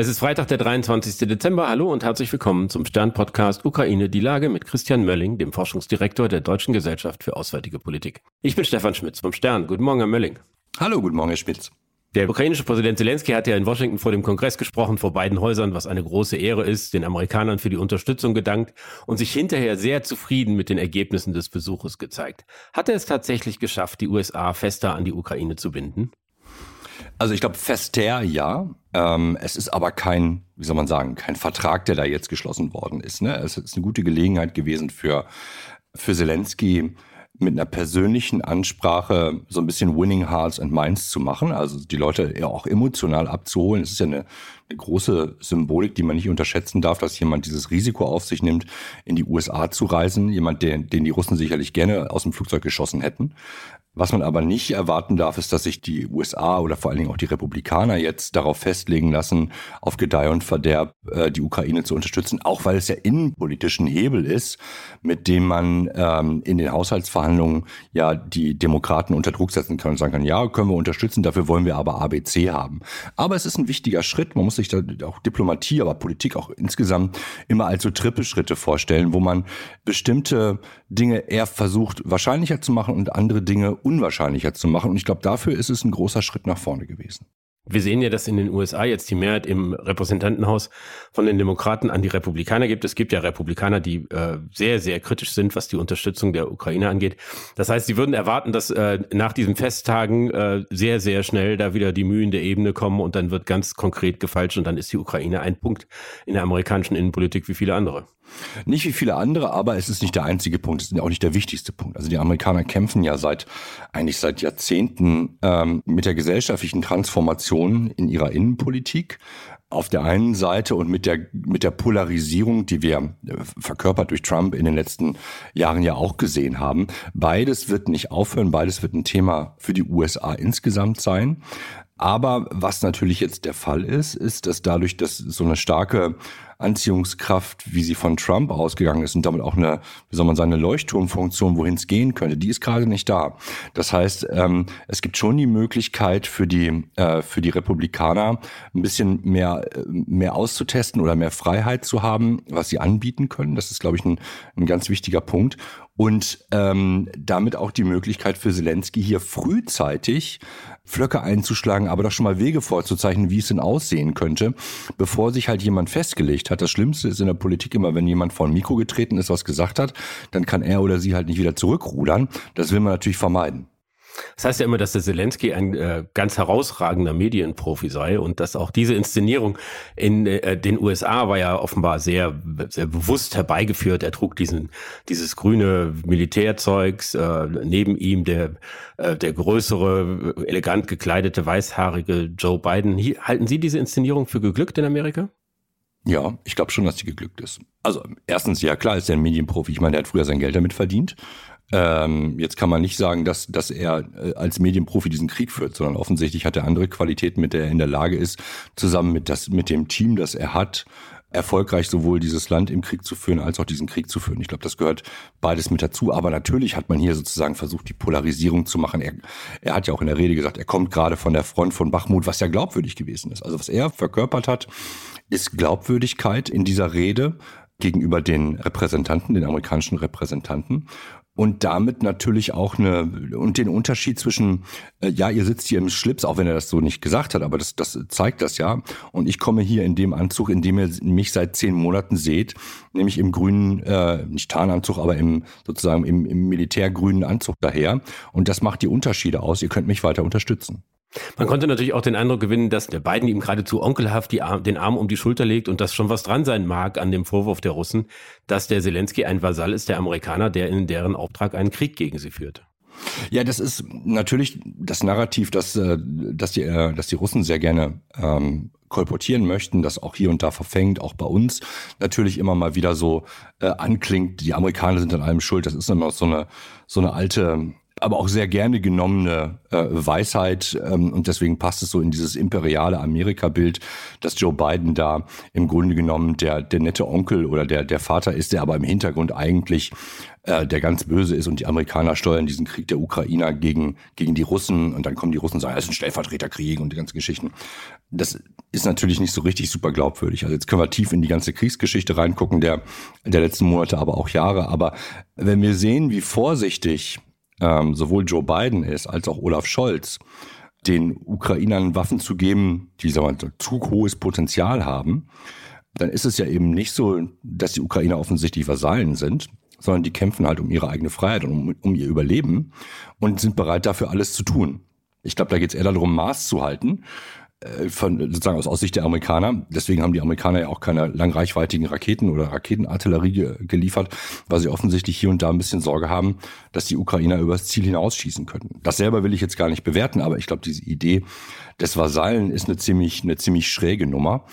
Es ist Freitag, der 23. Dezember. Hallo und herzlich willkommen zum Stern-Podcast Ukraine die Lage mit Christian Mölling, dem Forschungsdirektor der Deutschen Gesellschaft für Auswärtige Politik. Ich bin Stefan Schmitz vom Stern. Guten Morgen, Herr Mölling. Hallo, guten Morgen, Herr Schmitz. Der ukrainische Präsident Zelensky hat ja in Washington vor dem Kongress gesprochen, vor beiden Häusern, was eine große Ehre ist, den Amerikanern für die Unterstützung gedankt und sich hinterher sehr zufrieden mit den Ergebnissen des Besuches gezeigt. Hat er es tatsächlich geschafft, die USA fester an die Ukraine zu binden? Also ich glaube, fester ja. Ähm, es ist aber kein, wie soll man sagen, kein Vertrag, der da jetzt geschlossen worden ist. Ne? Es ist eine gute Gelegenheit gewesen für, für Zelensky, mit einer persönlichen Ansprache so ein bisschen Winning Hearts and Minds zu machen, also die Leute ja auch emotional abzuholen. Es ist ja eine, eine große Symbolik, die man nicht unterschätzen darf, dass jemand dieses Risiko auf sich nimmt, in die USA zu reisen. Jemand, den, den die Russen sicherlich gerne aus dem Flugzeug geschossen hätten. Was man aber nicht erwarten darf, ist, dass sich die USA oder vor allen Dingen auch die Republikaner jetzt darauf festlegen lassen, auf Gedeih und Verderb äh, die Ukraine zu unterstützen, auch weil es ja innenpolitischen Hebel ist, mit dem man ähm, in den Haushaltsverhandlungen ja die Demokraten unter Druck setzen kann und sagen kann, ja, können wir unterstützen, dafür wollen wir aber ABC haben. Aber es ist ein wichtiger Schritt, man muss sich da auch Diplomatie, aber Politik auch insgesamt immer als so Trippelschritte vorstellen, wo man bestimmte Dinge eher versucht wahrscheinlicher zu machen und andere Dinge unwahrscheinlicher zu machen. Und ich glaube, dafür ist es ein großer Schritt nach vorne gewesen. Wir sehen ja, dass in den USA jetzt die Mehrheit im Repräsentantenhaus von den Demokraten an die Republikaner gibt. Es gibt ja Republikaner, die äh, sehr, sehr kritisch sind, was die Unterstützung der Ukraine angeht. Das heißt, sie würden erwarten, dass äh, nach diesen Festtagen äh, sehr, sehr schnell da wieder die Mühen der Ebene kommen und dann wird ganz konkret gefalscht und dann ist die Ukraine ein Punkt in der amerikanischen Innenpolitik wie viele andere. Nicht wie viele andere, aber es ist nicht der einzige Punkt, es ist auch nicht der wichtigste Punkt. Also die Amerikaner kämpfen ja seit eigentlich seit Jahrzehnten ähm, mit der gesellschaftlichen Transformation in ihrer Innenpolitik auf der einen Seite und mit der, mit der Polarisierung, die wir äh, verkörpert durch Trump in den letzten Jahren ja auch gesehen haben. Beides wird nicht aufhören, beides wird ein Thema für die USA insgesamt sein. Aber was natürlich jetzt der Fall ist, ist, dass dadurch, dass so eine starke Anziehungskraft, wie sie von Trump ausgegangen ist und damit auch eine, wie soll man sagen, eine Leuchtturmfunktion, wohin es gehen könnte, die ist gerade nicht da. Das heißt, ähm, es gibt schon die Möglichkeit für die, äh, für die Republikaner ein bisschen mehr, äh, mehr auszutesten oder mehr Freiheit zu haben, was sie anbieten können. Das ist, glaube ich, ein, ein ganz wichtiger Punkt und ähm, damit auch die Möglichkeit für Zelensky hier frühzeitig Flöcke einzuschlagen, aber doch schon mal Wege vorzuzeichnen, wie es denn aussehen könnte, bevor sich halt jemand festgelegt hat. Das Schlimmste ist in der Politik immer, wenn jemand vor ein Mikro getreten ist, was gesagt hat, dann kann er oder sie halt nicht wieder zurückrudern. Das will man natürlich vermeiden. Das heißt ja immer, dass der Zelensky ein äh, ganz herausragender Medienprofi sei und dass auch diese Inszenierung in äh, den USA war ja offenbar sehr, sehr bewusst herbeigeführt. Er trug diesen, dieses grüne Militärzeugs, äh, neben ihm der, äh, der größere, elegant gekleidete, weißhaarige Joe Biden. Halten Sie diese Inszenierung für geglückt in Amerika? Ja, ich glaube schon, dass sie geglückt ist. Also erstens, ja klar, ist er ein Medienprofi. Ich meine, der hat früher sein Geld damit verdient. Ähm, jetzt kann man nicht sagen, dass, dass er äh, als Medienprofi diesen Krieg führt, sondern offensichtlich hat er andere Qualitäten, mit der er in der Lage ist, zusammen mit, das, mit dem Team, das er hat, erfolgreich sowohl dieses Land im Krieg zu führen, als auch diesen Krieg zu führen. Ich glaube, das gehört beides mit dazu. Aber natürlich hat man hier sozusagen versucht, die Polarisierung zu machen. Er, er hat ja auch in der Rede gesagt, er kommt gerade von der Front von Bachmut, was ja glaubwürdig gewesen ist. Also was er verkörpert hat, ist Glaubwürdigkeit in dieser Rede gegenüber den Repräsentanten, den amerikanischen Repräsentanten und damit natürlich auch eine und den Unterschied zwischen äh, ja ihr sitzt hier im Schlips auch wenn er das so nicht gesagt hat aber das das zeigt das ja. Und ich komme hier in dem Anzug in dem ihr mich seit zehn Monaten seht nämlich im grünen äh, nicht Tarnanzug aber im sozusagen im, im militärgrünen Anzug daher. Und das macht die Unterschiede aus. Ihr könnt mich weiter unterstützen man konnte natürlich auch den Eindruck gewinnen, dass der Biden ihm geradezu onkelhaft Arm, den Arm um die Schulter legt und dass schon was dran sein mag an dem Vorwurf der Russen, dass der Zelensky ein Vasall ist der Amerikaner, der in deren Auftrag einen Krieg gegen sie führt. Ja, das ist natürlich das Narrativ, dass, äh, dass, die, äh, dass die Russen sehr gerne ähm, kolportieren möchten, das auch hier und da verfängt, auch bei uns natürlich immer mal wieder so äh, anklingt, die Amerikaner sind an allem schuld. Das ist immer so eine, so eine alte aber auch sehr gerne genommene äh, Weisheit. Ähm, und deswegen passt es so in dieses imperiale Amerika-Bild, dass Joe Biden da im Grunde genommen der, der nette Onkel oder der, der Vater ist, der aber im Hintergrund eigentlich äh, der ganz böse ist und die Amerikaner steuern diesen Krieg der Ukrainer gegen, gegen die Russen und dann kommen die Russen und sagen, es ist ein Stellvertreterkrieg und die ganzen Geschichten. Das ist natürlich nicht so richtig super glaubwürdig. Also jetzt können wir tief in die ganze Kriegsgeschichte reingucken, der, der letzten Monate, aber auch Jahre. Aber wenn wir sehen, wie vorsichtig ähm, sowohl Joe Biden ist als auch Olaf Scholz, den Ukrainern Waffen zu geben, die sagen wir, zu hohes Potenzial haben, dann ist es ja eben nicht so, dass die Ukrainer offensichtlich Vasallen sind, sondern die kämpfen halt um ihre eigene Freiheit und um, um ihr Überleben und sind bereit dafür alles zu tun. Ich glaube, da geht es eher darum, Maß zu halten von, sozusagen aus, aus Sicht der Amerikaner. Deswegen haben die Amerikaner ja auch keine langreichweitigen Raketen oder Raketenartillerie ge geliefert, weil sie offensichtlich hier und da ein bisschen Sorge haben, dass die Ukrainer übers Ziel hinausschießen könnten. Das selber will ich jetzt gar nicht bewerten, aber ich glaube, diese Idee des Vasallen ist eine ziemlich, eine ziemlich schräge Nummer.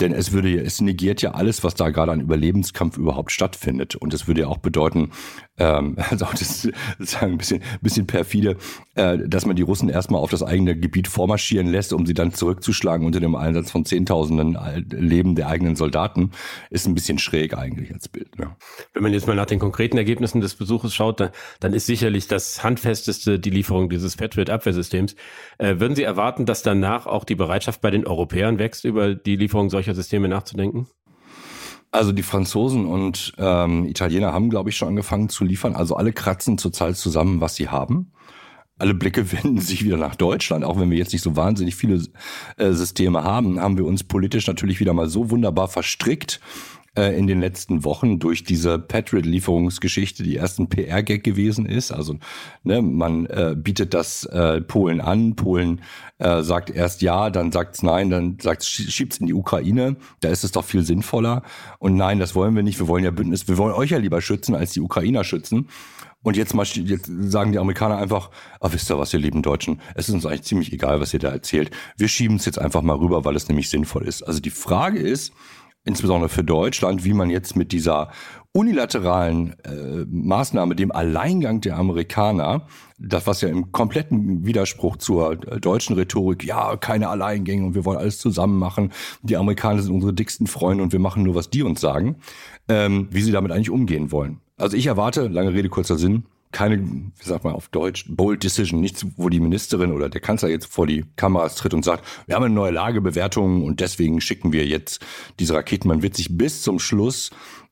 Denn es würde, es negiert ja alles, was da gerade an Überlebenskampf überhaupt stattfindet. Und es würde ja auch bedeuten, ähm, also das sozusagen ein bisschen, bisschen perfide, äh, dass man die Russen erstmal auf das eigene Gebiet vormarschieren lässt, um sie dann zurückzuschlagen unter dem Einsatz von Zehntausenden Leben der eigenen Soldaten, ist ein bisschen schräg eigentlich als Bild. Ne? Wenn man jetzt mal nach den konkreten Ergebnissen des Besuches schaut, dann, dann ist sicherlich das handfesteste die Lieferung dieses Patriot-Abwehrsystems. Äh, würden Sie erwarten, dass danach auch die Bereitschaft bei den Europäern wächst, über die Lieferung solcher Systeme nachzudenken? Also die Franzosen und ähm, Italiener haben, glaube ich, schon angefangen zu liefern. Also alle kratzen zurzeit zusammen, was sie haben. Alle Blicke wenden sich wieder nach Deutschland, auch wenn wir jetzt nicht so wahnsinnig viele äh, Systeme haben, haben wir uns politisch natürlich wieder mal so wunderbar verstrickt, äh, in den letzten Wochen durch diese Patriot-Lieferungsgeschichte, die erst ein PR-Gag gewesen ist. Also ne, man äh, bietet das äh, Polen an, Polen äh, sagt erst ja, dann sagt's nein, dann sagt schiebt's in die Ukraine. Da ist es doch viel sinnvoller. Und nein, das wollen wir nicht. Wir wollen ja Bündnis, wir wollen euch ja lieber schützen, als die Ukrainer schützen. Und jetzt, mal, jetzt sagen die Amerikaner einfach, ah, wisst ihr was, ihr lieben Deutschen, es ist uns eigentlich ziemlich egal, was ihr da erzählt. Wir schieben es jetzt einfach mal rüber, weil es nämlich sinnvoll ist. Also die Frage ist, insbesondere für Deutschland, wie man jetzt mit dieser unilateralen äh, Maßnahme, dem Alleingang der Amerikaner, das was ja im kompletten Widerspruch zur äh, deutschen Rhetorik, ja, keine Alleingänge und wir wollen alles zusammen machen, die Amerikaner sind unsere dicksten Freunde und wir machen nur, was die uns sagen, ähm, wie sie damit eigentlich umgehen wollen. Also ich erwarte, lange Rede, kurzer Sinn, keine, wie sagt man auf Deutsch, bold decision, nichts, wo die Ministerin oder der Kanzler jetzt vor die Kameras tritt und sagt, wir haben eine neue Lagebewertung und deswegen schicken wir jetzt diese Raketen. Man wird sich bis zum Schluss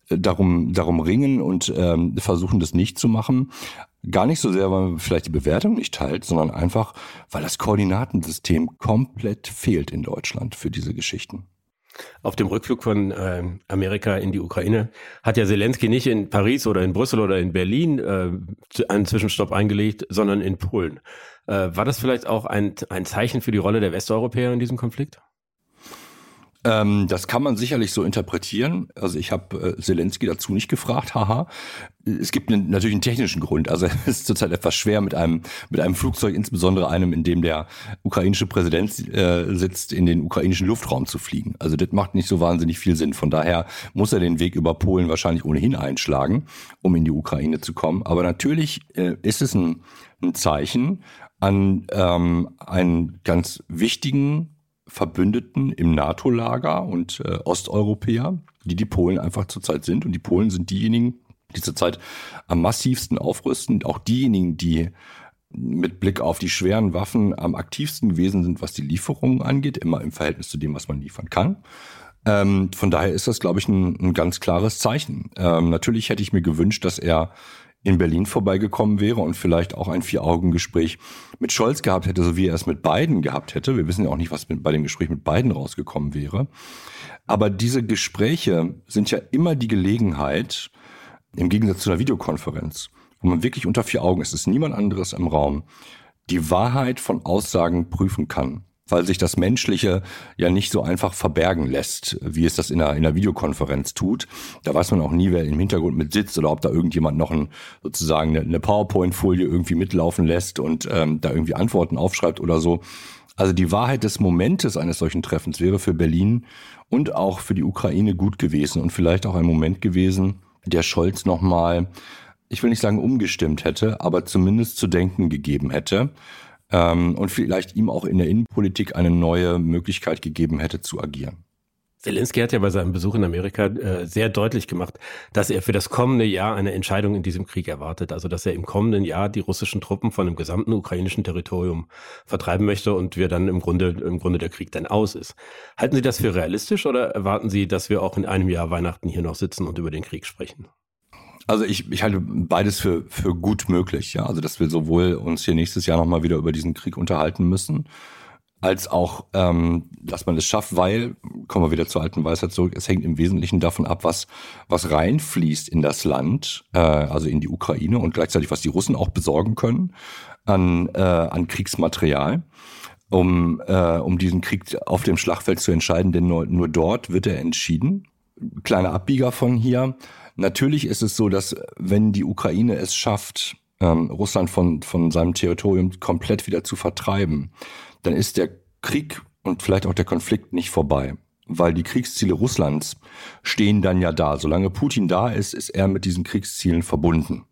äh, darum, darum ringen und ähm, versuchen, das nicht zu machen. Gar nicht so sehr, weil man vielleicht die Bewertung nicht teilt, sondern einfach, weil das Koordinatensystem komplett fehlt in Deutschland für diese Geschichten. Auf dem Rückflug von äh, Amerika in die Ukraine hat ja Zelensky nicht in Paris oder in Brüssel oder in Berlin äh, einen Zwischenstopp eingelegt, sondern in Polen. Äh, war das vielleicht auch ein, ein Zeichen für die Rolle der Westeuropäer in diesem Konflikt? Ähm, das kann man sicherlich so interpretieren. Also ich habe äh, Zelensky dazu nicht gefragt, haha. Es gibt einen, natürlich einen technischen Grund. Also es ist zurzeit etwas schwer mit einem mit einem Flugzeug, insbesondere einem, in dem der ukrainische Präsident äh, sitzt, in den ukrainischen Luftraum zu fliegen. Also das macht nicht so wahnsinnig viel Sinn. Von daher muss er den Weg über Polen wahrscheinlich ohnehin einschlagen, um in die Ukraine zu kommen. Aber natürlich äh, ist es ein, ein Zeichen an ähm, einen ganz wichtigen Verbündeten im NATO-Lager und äh, Osteuropäer, die die Polen einfach zurzeit sind. Und die Polen sind diejenigen, die zurzeit am massivsten aufrüsten, auch diejenigen, die mit Blick auf die schweren Waffen am aktivsten gewesen sind, was die Lieferungen angeht, immer im Verhältnis zu dem, was man liefern kann. Ähm, von daher ist das, glaube ich, ein, ein ganz klares Zeichen. Ähm, natürlich hätte ich mir gewünscht, dass er in Berlin vorbeigekommen wäre und vielleicht auch ein Vier-Augen-Gespräch mit Scholz gehabt hätte, so wie er es mit Biden gehabt hätte. Wir wissen ja auch nicht, was bei dem Gespräch mit Biden rausgekommen wäre. Aber diese Gespräche sind ja immer die Gelegenheit, im Gegensatz zu einer Videokonferenz, wo man wirklich unter vier Augen, ist, es ist niemand anderes im Raum, die Wahrheit von Aussagen prüfen kann weil sich das Menschliche ja nicht so einfach verbergen lässt, wie es das in einer, in einer Videokonferenz tut. Da weiß man auch nie, wer im Hintergrund mit sitzt oder ob da irgendjemand noch ein, sozusagen eine, PowerPoint-Folie irgendwie mitlaufen lässt und ähm, da irgendwie Antworten aufschreibt oder so. Also die Wahrheit des Momentes eines solchen Treffens wäre für Berlin und auch für die Ukraine gut gewesen und vielleicht auch ein Moment gewesen, der Scholz nochmal ich will nicht sagen umgestimmt hätte, aber zumindest zu denken gegeben hätte ähm, und vielleicht ihm auch in der Innenpolitik eine neue Möglichkeit gegeben hätte zu agieren. Zelensky hat ja bei seinem Besuch in Amerika äh, sehr deutlich gemacht, dass er für das kommende Jahr eine Entscheidung in diesem Krieg erwartet. Also dass er im kommenden Jahr die russischen Truppen von dem gesamten ukrainischen Territorium vertreiben möchte und wir dann im Grunde, im Grunde der Krieg dann aus ist. Halten Sie das für realistisch oder erwarten Sie, dass wir auch in einem Jahr Weihnachten hier noch sitzen und über den Krieg sprechen? Also ich, ich halte beides für, für gut möglich, ja. Also dass wir sowohl uns hier nächstes Jahr nochmal wieder über diesen Krieg unterhalten müssen, als auch, ähm, dass man es schafft, weil, kommen wir wieder zur alten Weisheit zurück, es hängt im Wesentlichen davon ab, was, was reinfließt in das Land, äh, also in die Ukraine und gleichzeitig, was die Russen auch besorgen können an, äh, an Kriegsmaterial, um, äh, um diesen Krieg auf dem Schlachtfeld zu entscheiden, denn nur, nur dort wird er entschieden. Kleiner Abbieger von hier. Natürlich ist es so, dass wenn die Ukraine es schafft, ähm, Russland von, von seinem Territorium komplett wieder zu vertreiben, dann ist der Krieg und vielleicht auch der Konflikt nicht vorbei. Weil die Kriegsziele Russlands stehen dann ja da. Solange Putin da ist, ist er mit diesen Kriegszielen verbunden.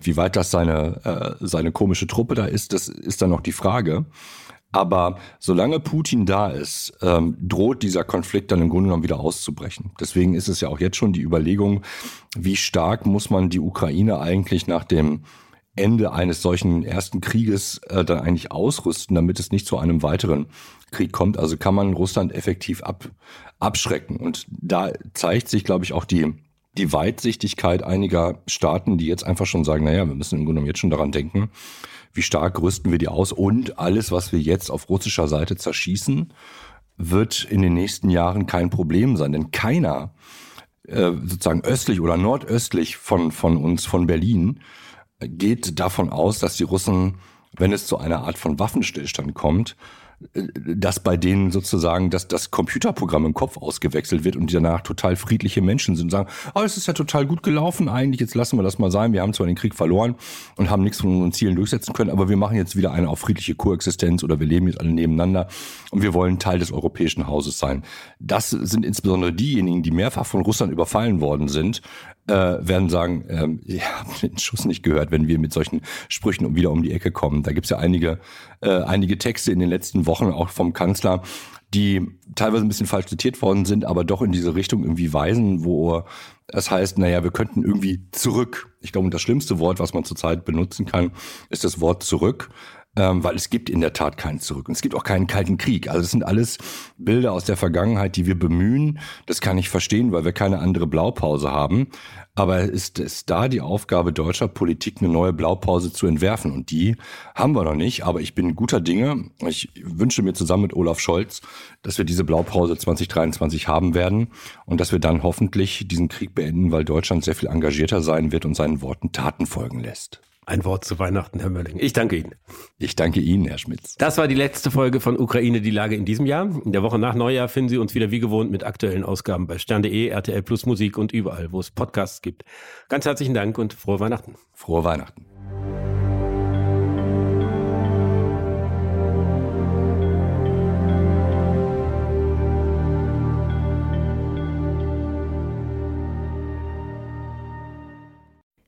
Wie weit das seine, äh, seine komische Truppe da ist, das ist dann noch die Frage. Aber solange Putin da ist, ähm, droht dieser Konflikt dann im Grunde genommen wieder auszubrechen. Deswegen ist es ja auch jetzt schon die Überlegung, wie stark muss man die Ukraine eigentlich nach dem Ende eines solchen ersten Krieges äh, dann eigentlich ausrüsten, damit es nicht zu einem weiteren Krieg kommt. Also kann man Russland effektiv ab, abschrecken. Und da zeigt sich, glaube ich, auch die, die Weitsichtigkeit einiger Staaten, die jetzt einfach schon sagen, naja, wir müssen im Grunde genommen jetzt schon daran denken, wie stark rüsten wir die aus und alles, was wir jetzt auf russischer Seite zerschießen, wird in den nächsten Jahren kein Problem sein. Denn keiner, äh, sozusagen östlich oder nordöstlich von, von uns, von Berlin, geht davon aus, dass die Russen, wenn es zu einer Art von Waffenstillstand kommt, dass bei denen sozusagen dass das Computerprogramm im Kopf ausgewechselt wird und die danach total friedliche Menschen sind und sagen, oh, es ist ja total gut gelaufen eigentlich, jetzt lassen wir das mal sein. Wir haben zwar den Krieg verloren und haben nichts von unseren Zielen durchsetzen können, aber wir machen jetzt wieder eine auf friedliche Koexistenz oder wir leben jetzt alle nebeneinander und wir wollen Teil des europäischen Hauses sein. Das sind insbesondere diejenigen, die mehrfach von Russland überfallen worden sind, äh, werden sagen, ähm, ihr habt den Schuss nicht gehört, wenn wir mit solchen Sprüchen wieder um die Ecke kommen. Da gibt's ja einige, äh, einige Texte in den letzten Wochen auch vom Kanzler, die teilweise ein bisschen falsch zitiert worden sind, aber doch in diese Richtung irgendwie weisen, wo es heißt, naja, wir könnten irgendwie zurück. Ich glaube, das schlimmste Wort, was man zurzeit benutzen kann, ist das Wort zurück ähm, weil es gibt in der Tat keinen Zurück. Und es gibt auch keinen Kalten Krieg. Also es sind alles Bilder aus der Vergangenheit, die wir bemühen. Das kann ich verstehen, weil wir keine andere Blaupause haben. Aber ist es da die Aufgabe deutscher Politik, eine neue Blaupause zu entwerfen? Und die haben wir noch nicht. Aber ich bin guter Dinge. Ich wünsche mir zusammen mit Olaf Scholz, dass wir diese Blaupause 2023 haben werden und dass wir dann hoffentlich diesen Krieg beenden, weil Deutschland sehr viel engagierter sein wird und seinen Worten Taten folgen lässt. Ein Wort zu Weihnachten, Herr Mölling. Ich danke Ihnen. Ich danke Ihnen, Herr Schmitz. Das war die letzte Folge von Ukraine, die Lage in diesem Jahr. In der Woche nach Neujahr finden Sie uns wieder wie gewohnt mit aktuellen Ausgaben bei stern.de, RTL Plus Musik und überall, wo es Podcasts gibt. Ganz herzlichen Dank und frohe Weihnachten. Frohe Weihnachten.